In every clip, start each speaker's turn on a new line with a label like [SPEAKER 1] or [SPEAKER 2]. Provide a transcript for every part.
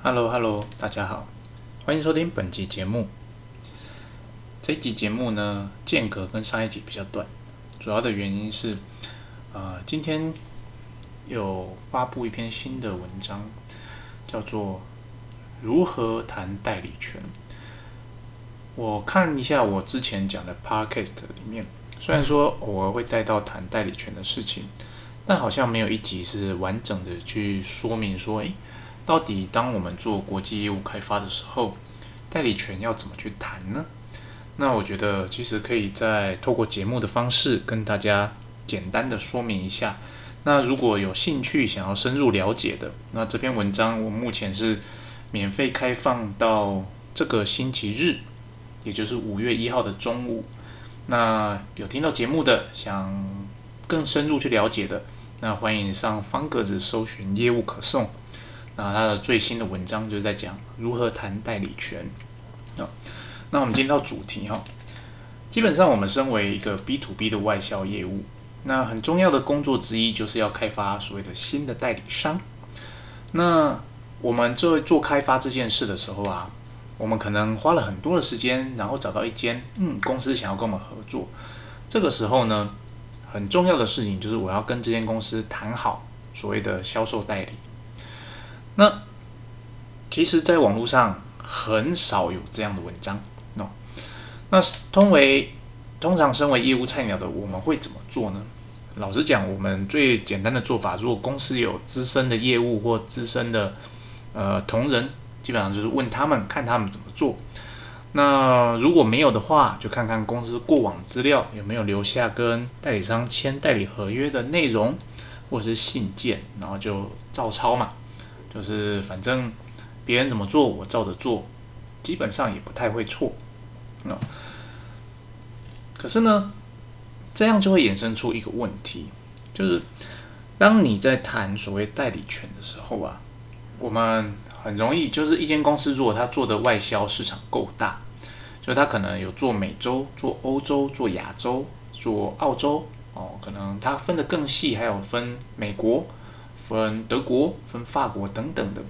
[SPEAKER 1] Hello，Hello，大家好，欢迎收听本集节目。这一集节目呢，间隔跟上一集比较短，主要的原因是，呃，今天有发布一篇新的文章，叫做《如何谈代理权》。我看一下我之前讲的 Podcast 里面，虽然说偶尔会带到谈代理权的事情，但好像没有一集是完整的去说明说，诶，到底当我们做国际业务开发的时候，代理权要怎么去谈呢？那我觉得其实可以在透过节目的方式跟大家简单的说明一下。那如果有兴趣想要深入了解的，那这篇文章我目前是免费开放到这个星期日。也就是五月一号的中午，那有听到节目的，想更深入去了解的，那欢迎上方格子搜寻业务可送。那他的最新的文章就是在讲如何谈代理权。啊，那我们进到主题哈。基本上我们身为一个 B to B 的外销业务，那很重要的工作之一就是要开发所谓的新的代理商。那我们做做开发这件事的时候啊。我们可能花了很多的时间，然后找到一间嗯公司想要跟我们合作。这个时候呢，很重要的事情就是我要跟这间公司谈好所谓的销售代理。那其实，在网络上很少有这样的文章。那，那通为通常身为业务菜鸟的我们会怎么做呢？老实讲，我们最简单的做法，如果公司有资深的业务或资深的呃同仁。基本上就是问他们，看他们怎么做。那如果没有的话，就看看公司过往资料有没有留下跟代理商签代理合约的内容，或者是信件，然后就照抄嘛。就是反正别人怎么做，我照着做，基本上也不太会错。那可是呢，这样就会衍生出一个问题，就是当你在谈所谓代理权的时候啊，我们。很容易，就是一间公司，如果它做的外销市场够大，就它可能有做美洲、做欧洲、做亚洲、做澳洲哦，可能它分得更细，还有分美国、分德国、分法国等等的。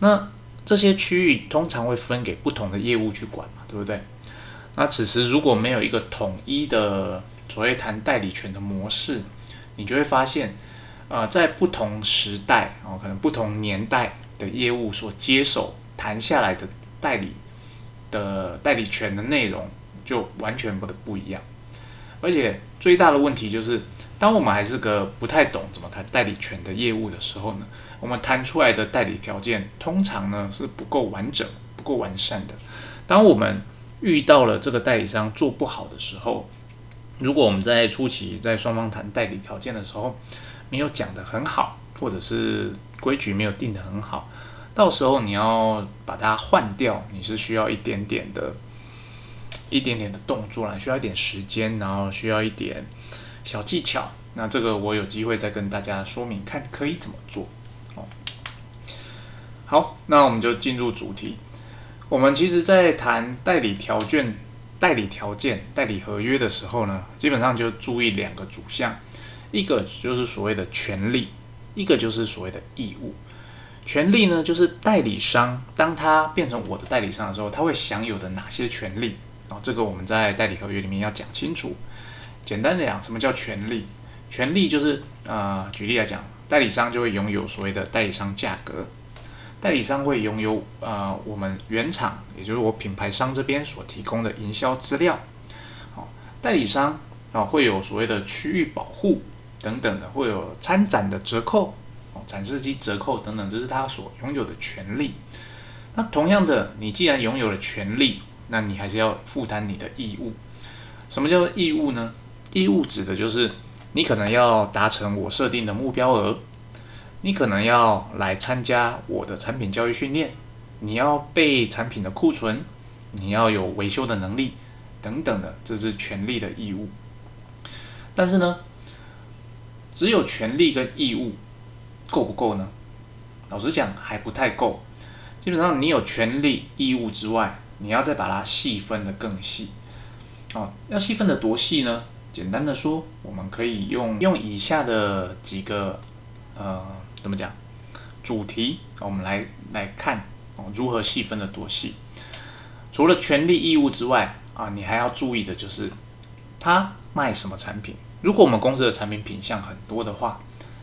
[SPEAKER 1] 那这些区域通常会分给不同的业务去管嘛，对不对？那此时如果没有一个统一的所谓谈代理权的模式，你就会发现，呃，在不同时代哦，可能不同年代。的业务所接手谈下来的代理的代理权的内容就完全不不一样，而且最大的问题就是，当我们还是个不太懂怎么谈代理权的业务的时候呢，我们谈出来的代理条件通常呢是不够完整、不够完善的。当我们遇到了这个代理商做不好的时候，如果我们在初期在双方谈代理条件的时候没有讲得很好，或者是规矩没有定得很好，到时候你要把它换掉，你是需要一点点的、一点点的动作啦，需要一点时间，然后需要一点小技巧。那这个我有机会再跟大家说明，看可以怎么做。哦，好，那我们就进入主题。我们其实，在谈代理条件、代理条件、代理合约的时候呢，基本上就注意两个主项，一个就是所谓的权利。一个就是所谓的义务，权利呢，就是代理商当他变成我的代理商的时候，他会享有的哪些权利啊？这个我们在代理合约里面要讲清楚。简单的讲，什么叫权利？权利就是呃，举例来讲，代理商就会拥有所谓的代理商价格，代理商会拥有呃我们原厂，也就是我品牌商这边所提供的营销资料。好，代理商啊会有所谓的区域保护。等等的会有参展的折扣哦，展示机折扣等等，这是他所拥有的权利。那同样的，你既然拥有了权利，那你还是要负担你的义务。什么叫义务呢？义务指的就是你可能要达成我设定的目标额，你可能要来参加我的产品教育训练，你要备产品的库存，你要有维修的能力等等的，这是权利的义务。但是呢？只有权利跟义务够不够呢？老实讲还不太够。基本上你有权利义务之外，你要再把它细分的更细。哦，要细分的多细呢？简单的说，我们可以用用以下的几个呃，怎么讲主题，我们来来看哦，如何细分的多细。除了权利义务之外啊，你还要注意的就是他卖什么产品。如果我们公司的产品品相很多的话，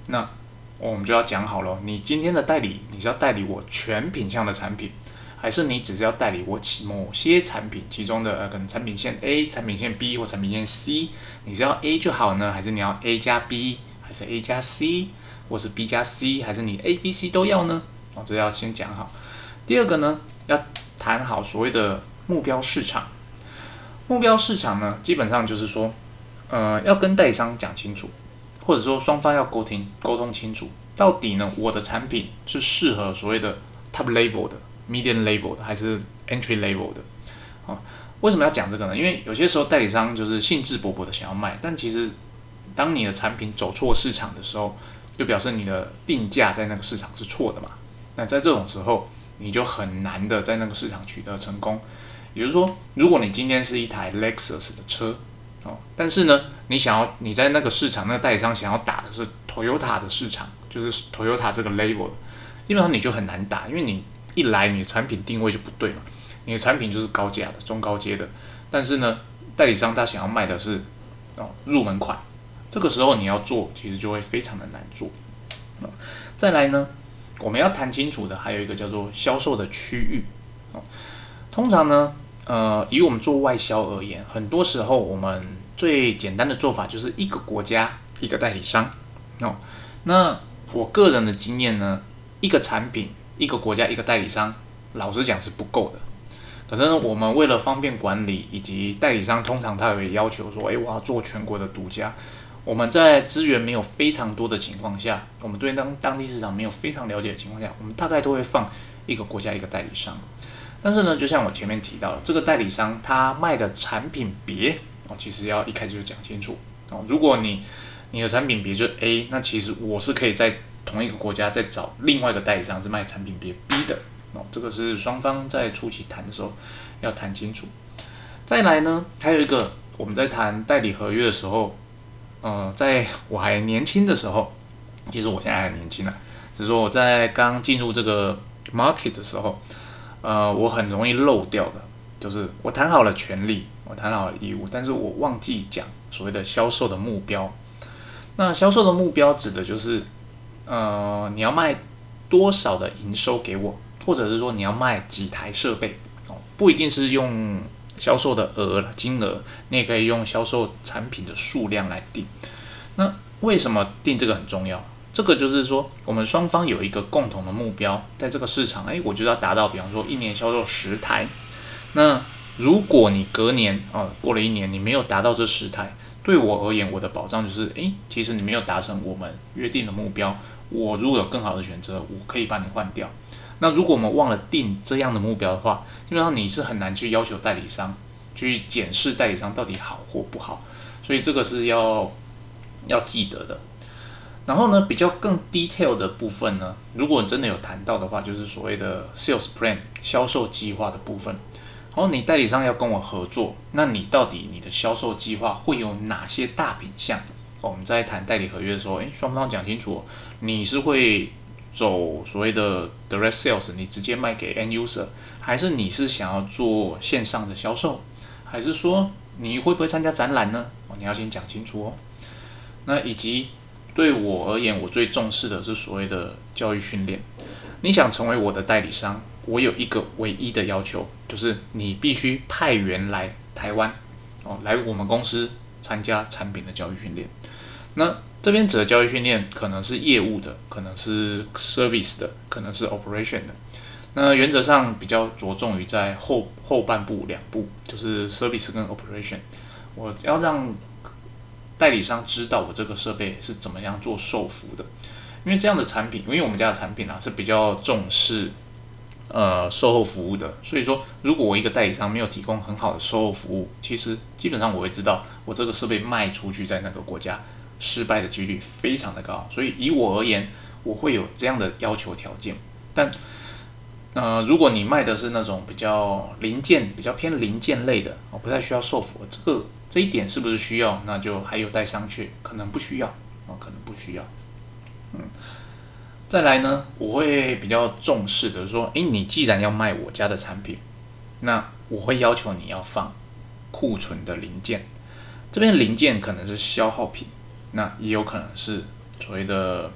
[SPEAKER 1] 那我们就要讲好了，你今天的代理你是要代理我全品相的产品，还是你只是要代理我某些产品其中的呃可能产品线 A、产品线 B 或产品线 C，你是要 A 就好呢，还是你要 A 加 B，还是 A 加 C，或是 B 加 C，还是你 A、B、C 都要呢？哦，这要先讲好。第二个呢，要谈好所谓的目标市场。目标市场呢，基本上就是说，呃，要跟代理商讲清楚，或者说双方要沟通沟通清楚，到底呢，我的产品是适合所谓的 top level 的、medium level 的，还是 entry level 的？啊，为什么要讲这个呢？因为有些时候代理商就是兴致勃勃的想要卖，但其实当你的产品走错市场的时候，就表示你的定价在那个市场是错的嘛。那在这种时候，你就很难的在那个市场取得成功。也就是说，如果你今天是一台 Lexus 的车，哦，但是呢，你想要你在那个市场那个代理商想要打的是 Toyota 的市场，就是 Toyota 这个 level，基本上你就很难打，因为你一来你的产品定位就不对嘛，你的产品就是高价的、中高阶的，但是呢，代理商他想要卖的是哦入门款，这个时候你要做，其实就会非常的难做。再来呢？我们要谈清楚的还有一个叫做销售的区域哦。通常呢，呃，以我们做外销而言，很多时候我们最简单的做法就是一个国家一个代理商哦。那我个人的经验呢，一个产品一个国家一个代理商，老实讲是不够的。可是呢，我们为了方便管理，以及代理商通常他会要求说，诶，我要做全国的独家。我们在资源没有非常多的情况下，我们对当当地市场没有非常了解的情况下，我们大概都会放一个国家一个代理商。但是呢，就像我前面提到的，这个代理商他卖的产品别哦，其实要一开始就讲清楚哦。如果你你的产品别是 A，那其实我是可以在同一个国家在找另外一个代理商是卖产品别逼的哦。这个是双方在初期谈的时候要谈清楚。再来呢，还有一个我们在谈代理合约的时候。呃，在我还年轻的时候，其实我现在还年轻呢，只是说我在刚进入这个 market 的时候，呃，我很容易漏掉的，就是我谈好了权利，我谈好了义务，但是我忘记讲所谓的销售的目标。那销售的目标指的就是，呃，你要卖多少的营收给我，或者是说你要卖几台设备哦，不一定是用。销售的额金额，你也可以用销售产品的数量来定。那为什么定这个很重要？这个就是说，我们双方有一个共同的目标，在这个市场，诶，我就要达到，比方说一年销售十台。那如果你隔年啊过了一年，你没有达到这十台，对我而言，我的保障就是，诶，其实你没有达成我们约定的目标。我如果有更好的选择，我可以把你换掉。那如果我们忘了定这样的目标的话，基本上你是很难去要求代理商去检视代理商到底好或不好，所以这个是要要记得的。然后呢，比较更 detail 的部分呢，如果真的有谈到的话，就是所谓的 sales plan 销售计划的部分。然后你代理商要跟我合作，那你到底你的销售计划会有哪些大品项？我们在谈代理合约的时候，诶，双方讲清楚，你是会。走所谓的 direct sales，你直接卖给 end user，还是你是想要做线上的销售，还是说你会不会参加展览呢？哦，你要先讲清楚哦。那以及对我而言，我最重视的是所谓的教育训练。你想成为我的代理商，我有一个唯一的要求，就是你必须派员来台湾，哦，来我们公司参加产品的教育训练。那这边指的教育训练可能是业务的，可能是 service 的，可能是 operation 的。那原则上比较着重于在后后半部两步，就是 service 跟 operation。我要让代理商知道我这个设备是怎么样做售服的，因为这样的产品，因为我们家的产品啊是比较重视呃售后服务的，所以说如果我一个代理商没有提供很好的售后服务，其实基本上我会知道我这个设备卖出去在那个国家。失败的几率非常的高，所以以我而言，我会有这样的要求条件。但，呃，如果你卖的是那种比较零件、比较偏零件类的，哦，不太需要售服，这个这一点是不是需要？那就还有待商榷，可能不需要，哦，可能不需要。嗯，再来呢，我会比较重视的说，诶，你既然要卖我家的产品，那我会要求你要放库存的零件。这边零件可能是消耗品，那也有可能是所谓的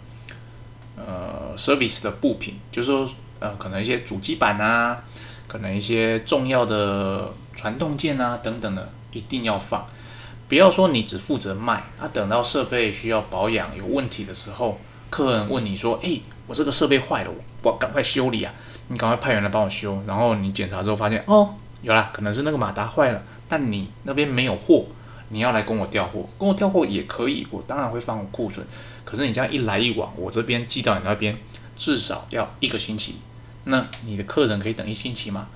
[SPEAKER 1] 呃 service 的部品，就是说呃可能一些主机板啊，可能一些重要的传动件啊等等的，一定要放。不要说你只负责卖，啊等到设备需要保养有问题的时候，客人问你说：“诶，我这个设备坏了，我赶快修理啊！”你赶快派人来帮我修。然后你检查之后发现，哦，有啦，可能是那个马达坏了，但你那边没有货。你要来跟我调货，跟我调货也可以，我当然会放库存。可是你这样一来一往，我这边寄到你那边至少要一个星期，那你的客人可以等一星期吗？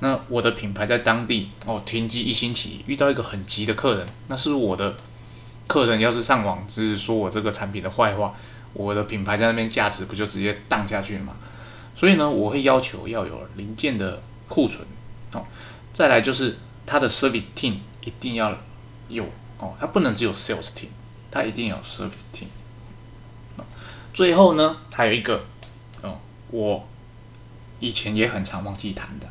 [SPEAKER 1] 那我的品牌在当地哦停机一星期，遇到一个很急的客人，那是我的客人要是上网是说我这个产品的坏话，我的品牌在那边价值不就直接荡下去了吗？所以呢，我会要求要有零件的库存哦，再来就是他的 service team 一定要。有哦，它不能只有 sales team，它一定有 service team。最后呢，还有一个哦，我以前也很常忘记谈的，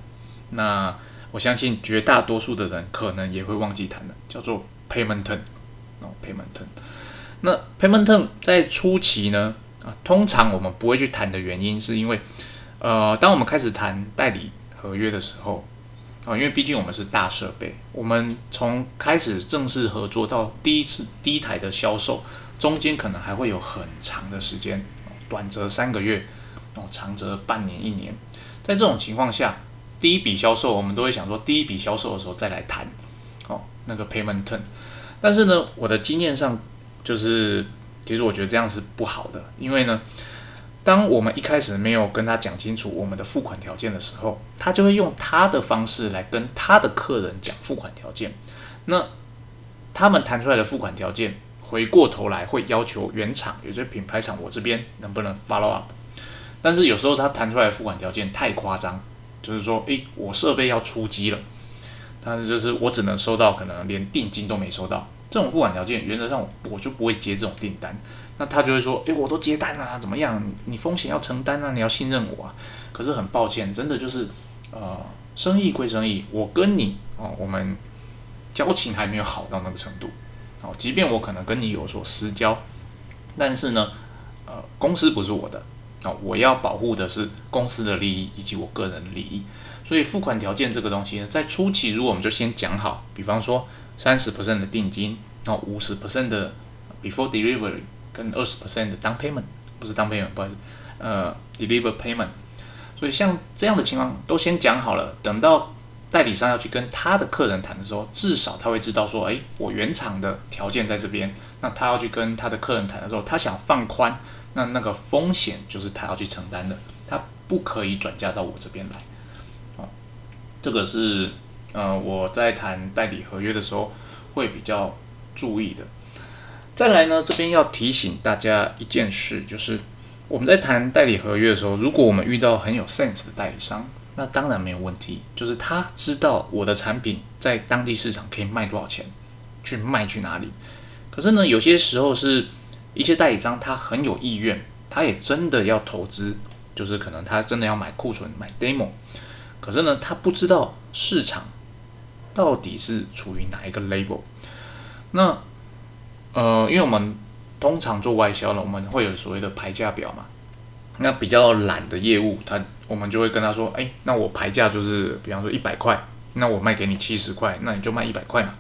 [SPEAKER 1] 那我相信绝大多数的人可能也会忘记谈的，叫做 payment term 哦，payment term。那 payment term 在初期呢，啊，通常我们不会去谈的原因，是因为呃，当我们开始谈代理合约的时候。啊，因为毕竟我们是大设备，我们从开始正式合作到第一次第一台的销售，中间可能还会有很长的时间，短则三个月，哦，长则半年一年。在这种情况下，第一笔销售我们都会想说，第一笔销售的时候再来谈，哦，那个 payment term。但是呢，我的经验上就是，其实我觉得这样是不好的，因为呢。当我们一开始没有跟他讲清楚我们的付款条件的时候，他就会用他的方式来跟他的客人讲付款条件。那他们谈出来的付款条件，回过头来会要求原厂，有些品牌厂我这边能不能 follow up？但是有时候他谈出来的付款条件太夸张，就是说，诶，我设备要出机了，但是就是我只能收到可能连定金都没收到，这种付款条件原则上我就不会接这种订单。那他就会说，诶，我都接单了，怎么样？你风险要承担啊，你要信任我啊。可是很抱歉，真的就是，呃，生意归生意，我跟你哦，我们交情还没有好到那个程度。哦，即便我可能跟你有所私交，但是呢，呃，公司不是我的，哦，我要保护的是公司的利益以及我个人的利益。所以付款条件这个东西呢，在初期如果我们就先讲好，比方说三十 percent 的定金，哦，五十 percent 的 before delivery。跟二十 percent 的 down payment 不是 down payment，不好意思，呃，deliver payment。所以像这样的情况都先讲好了，等到代理商要去跟他的客人谈的时候，至少他会知道说，哎，我原厂的条件在这边。那他要去跟他的客人谈的时候，他想放宽，那那个风险就是他要去承担的，他不可以转嫁到我这边来。哦，这个是呃我在谈代理合约的时候会比较注意的。再来呢，这边要提醒大家一件事，就是我们在谈代理合约的时候，如果我们遇到很有 sense 的代理商，那当然没有问题，就是他知道我的产品在当地市场可以卖多少钱，去卖去哪里。可是呢，有些时候是一些代理商他很有意愿，他也真的要投资，就是可能他真的要买库存、买 demo，可是呢，他不知道市场到底是处于哪一个 level，那。呃，因为我们通常做外销了，我们会有所谓的牌价表嘛。那比较懒的业务，他我们就会跟他说，哎，那我牌价就是，比方说一百块，那我卖给你七十块，那你就卖一百块嘛。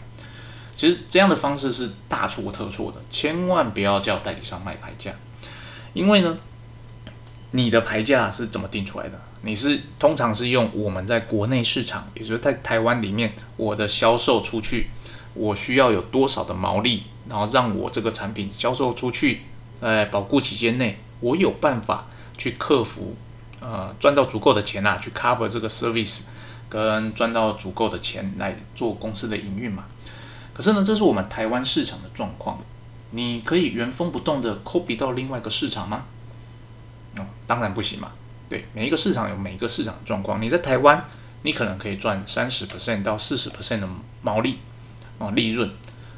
[SPEAKER 1] 其实这样的方式是大错特错的，千万不要叫代理商卖牌价，因为呢，你的牌价是怎么定出来的？你是通常是用我们在国内市场，也就是在台湾里面，我的销售出去，我需要有多少的毛利？然后让我这个产品销售出去，在保护期间内，我有办法去克服，呃，赚到足够的钱啊，去 cover 这个 service，跟赚到足够的钱来做公司的营运嘛。可是呢，这是我们台湾市场的状况，你可以原封不动的 copy 到另外一个市场吗？哦，当然不行嘛。对，每一个市场有每一个市场的状况。你在台湾，你可能可以赚三十 percent 到四十 percent 的毛利，哦，利润。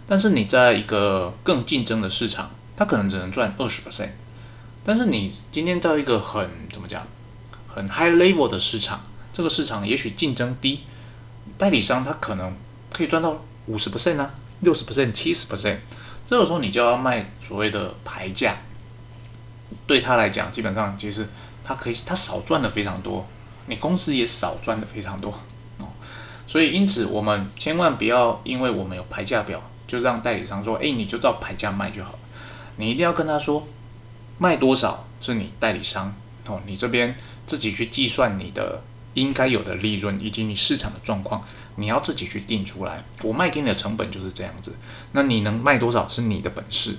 [SPEAKER 1] 但是你在一个更竞争的市场，它可能只能赚二十 percent，但是你今天到一个很怎么讲，很 high level 的市场，这个市场也许竞争低，代理商他可能可以赚到五十 percent 啊，六十 percent、七十 percent，这个时候你就要卖所谓的牌价，对他来讲，基本上其实他可以他少赚的非常多，你公司也少赚的非常多。哦，所以因此我们千万不要因为我们有牌价表。就让代理商说，哎，你就照牌价卖就好了。你一定要跟他说，卖多少是你代理商哦，你这边自己去计算你的应该有的利润以及你市场的状况，你要自己去定出来。我卖给你的成本就是这样子，那你能卖多少是你的本事。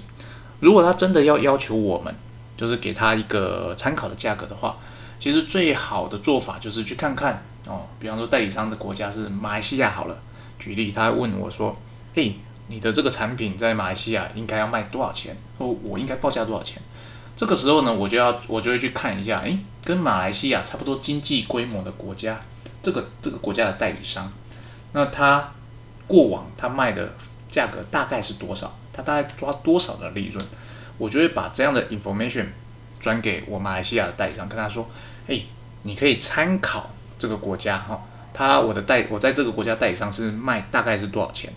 [SPEAKER 1] 如果他真的要要求我们，就是给他一个参考的价格的话，其实最好的做法就是去看看哦，比方说代理商的国家是马来西亚好了，举例，他问我说，嘿。你的这个产品在马来西亚应该要卖多少钱？或我应该报价多少钱？这个时候呢，我就要我就会去看一下，诶，跟马来西亚差不多经济规模的国家，这个这个国家的代理商，那他过往他卖的价格大概是多少？他大概抓多少的利润？我就会把这样的 information 转给我马来西亚的代理商，跟他说，诶，你可以参考这个国家哈，他我的代我在这个国家代理商是卖大概是多少钱？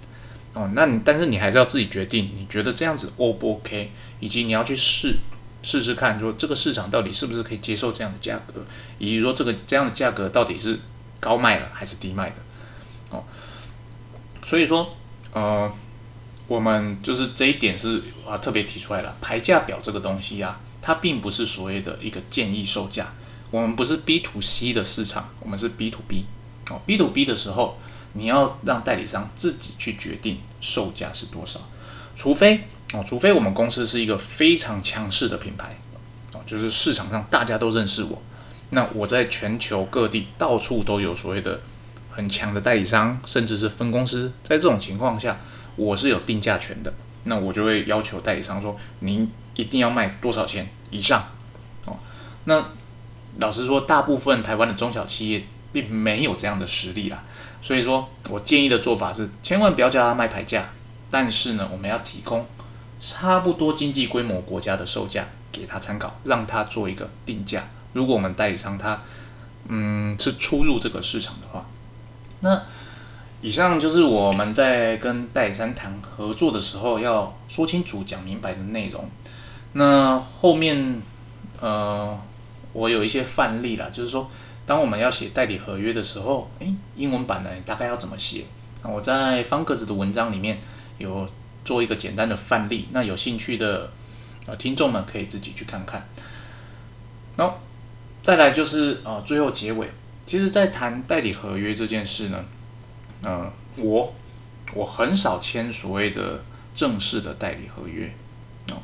[SPEAKER 1] 哦，那你但是你还是要自己决定，你觉得这样子 O 不 OK，以及你要去试试试看，说这个市场到底是不是可以接受这样的价格，以及说这个这样的价格到底是高卖了还是低卖的，哦，所以说呃，我们就是这一点是啊特别提出来了，排价表这个东西啊，它并不是所谓的一个建议售价，我们不是 B to C 的市场，我们是 B to B，哦，B to B 的时候。你要让代理商自己去决定售价是多少，除非哦，除非我们公司是一个非常强势的品牌哦，就是市场上大家都认识我，那我在全球各地到处都有所谓的很强的代理商，甚至是分公司，在这种情况下，我是有定价权的，那我就会要求代理商说，您一定要卖多少钱以上哦。那老实说，大部分台湾的中小企业并没有这样的实力啦。所以说我建议的做法是，千万不要叫他卖牌价，但是呢，我们要提供差不多经济规模国家的售价给他参考，让他做一个定价。如果我们代理商他嗯是出入这个市场的话，那以上就是我们在跟代理商谈合作的时候要说清楚、讲明白的内容。那后面呃，我有一些范例啦，就是说。当我们要写代理合约的时候，诶，英文版呢大概要怎么写？那我在方格子的文章里面有做一个简单的范例，那有兴趣的呃听众们可以自己去看看。然后再来就是呃最后结尾，其实，在谈代理合约这件事呢，呃，我我很少签所谓的正式的代理合约哦，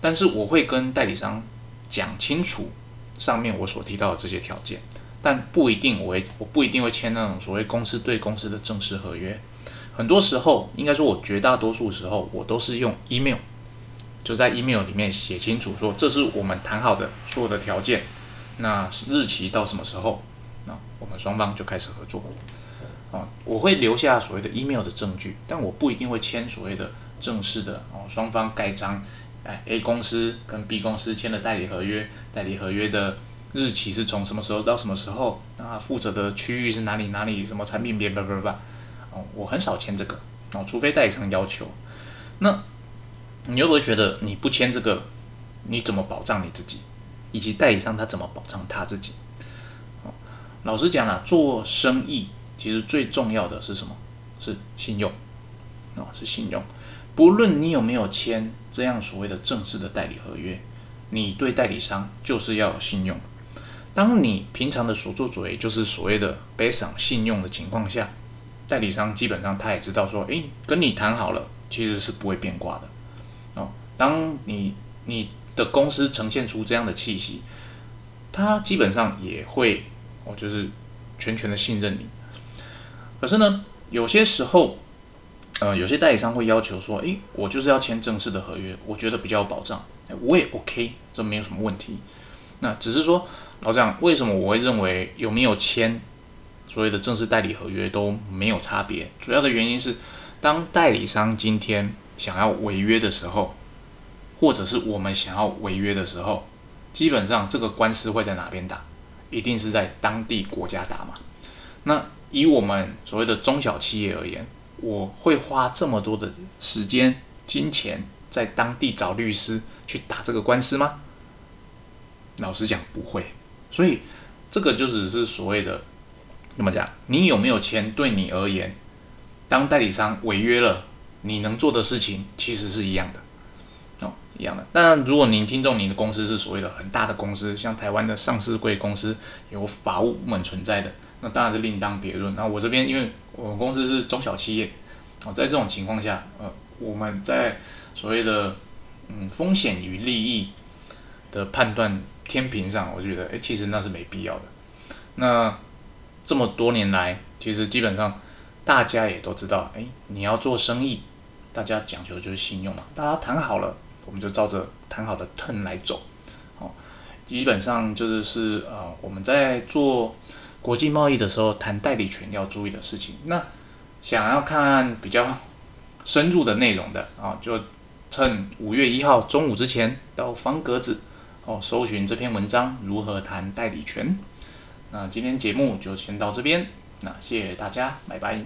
[SPEAKER 1] 但是我会跟代理商讲清楚上面我所提到的这些条件。但不一定，我我不一定会签那种所谓公司对公司的正式合约。很多时候，应该说，我绝大多数时候，我都是用 email，就在 email 里面写清楚说，这是我们谈好的所有的条件，那日期到什么时候，那我们双方就开始合作。啊，我会留下所谓的 email 的证据，但我不一定会签所谓的正式的哦，双方盖章，哎，A 公司跟 B 公司签了代理合约，代理合约的。日期是从什么时候到什么时候？啊，负责的区域是哪里？哪里？什么产品别？叭叭叭，哦，我很少签这个哦，除非代理商要求。那你会不会觉得你不签这个，你怎么保障你自己？以及代理商他怎么保障他自己？哦，老实讲啊，做生意其实最重要的是什么？是信用哦，是信用。不论你有没有签这样所谓的正式的代理合约，你对代理商就是要有信用。当你平常的所作所为就是所谓的背上信用的情况下，代理商基本上他也知道说，诶，跟你谈好了，其实是不会变卦的哦。当你你的公司呈现出这样的气息，他基本上也会哦，就是全权的信任你。可是呢，有些时候，呃，有些代理商会要求说，诶，我就是要签正式的合约，我觉得比较有保障，我也 OK，这没有什么问题。那只是说。老样，为什么我会认为有没有签所谓的正式代理合约都没有差别？主要的原因是，当代理商今天想要违约的时候，或者是我们想要违约的时候，基本上这个官司会在哪边打？一定是在当地国家打嘛。那以我们所谓的中小企业而言，我会花这么多的时间、金钱在当地找律师去打这个官司吗？老实讲，不会。所以这个就只是所谓的怎么讲？你有没有钱？对你而言，当代理商违约了，你能做的事情其实是一样的。哦一样的。那如果您听众，您的公司是所谓的很大的公司，像台湾的上市贵公司，有法务部门存在的，那当然是另当别论。那我这边，因为我们公司是中小企业，哦，在这种情况下，呃，我们在所谓的嗯风险与利益的判断天平上，我觉得，诶，其实那是没必要的。那这么多年来，其实基本上大家也都知道，诶，你要做生意，大家讲究的就是信用嘛，大家谈好了。我们就照着谈好的 turn 来走，哦，基本上就是是呃我们在做国际贸易的时候谈代理权要注意的事情。那想要看比较深入的内容的啊，就趁五月一号中午之前到方格子哦搜寻这篇文章如何谈代理权。那今天节目就先到这边，那谢谢大家，拜拜。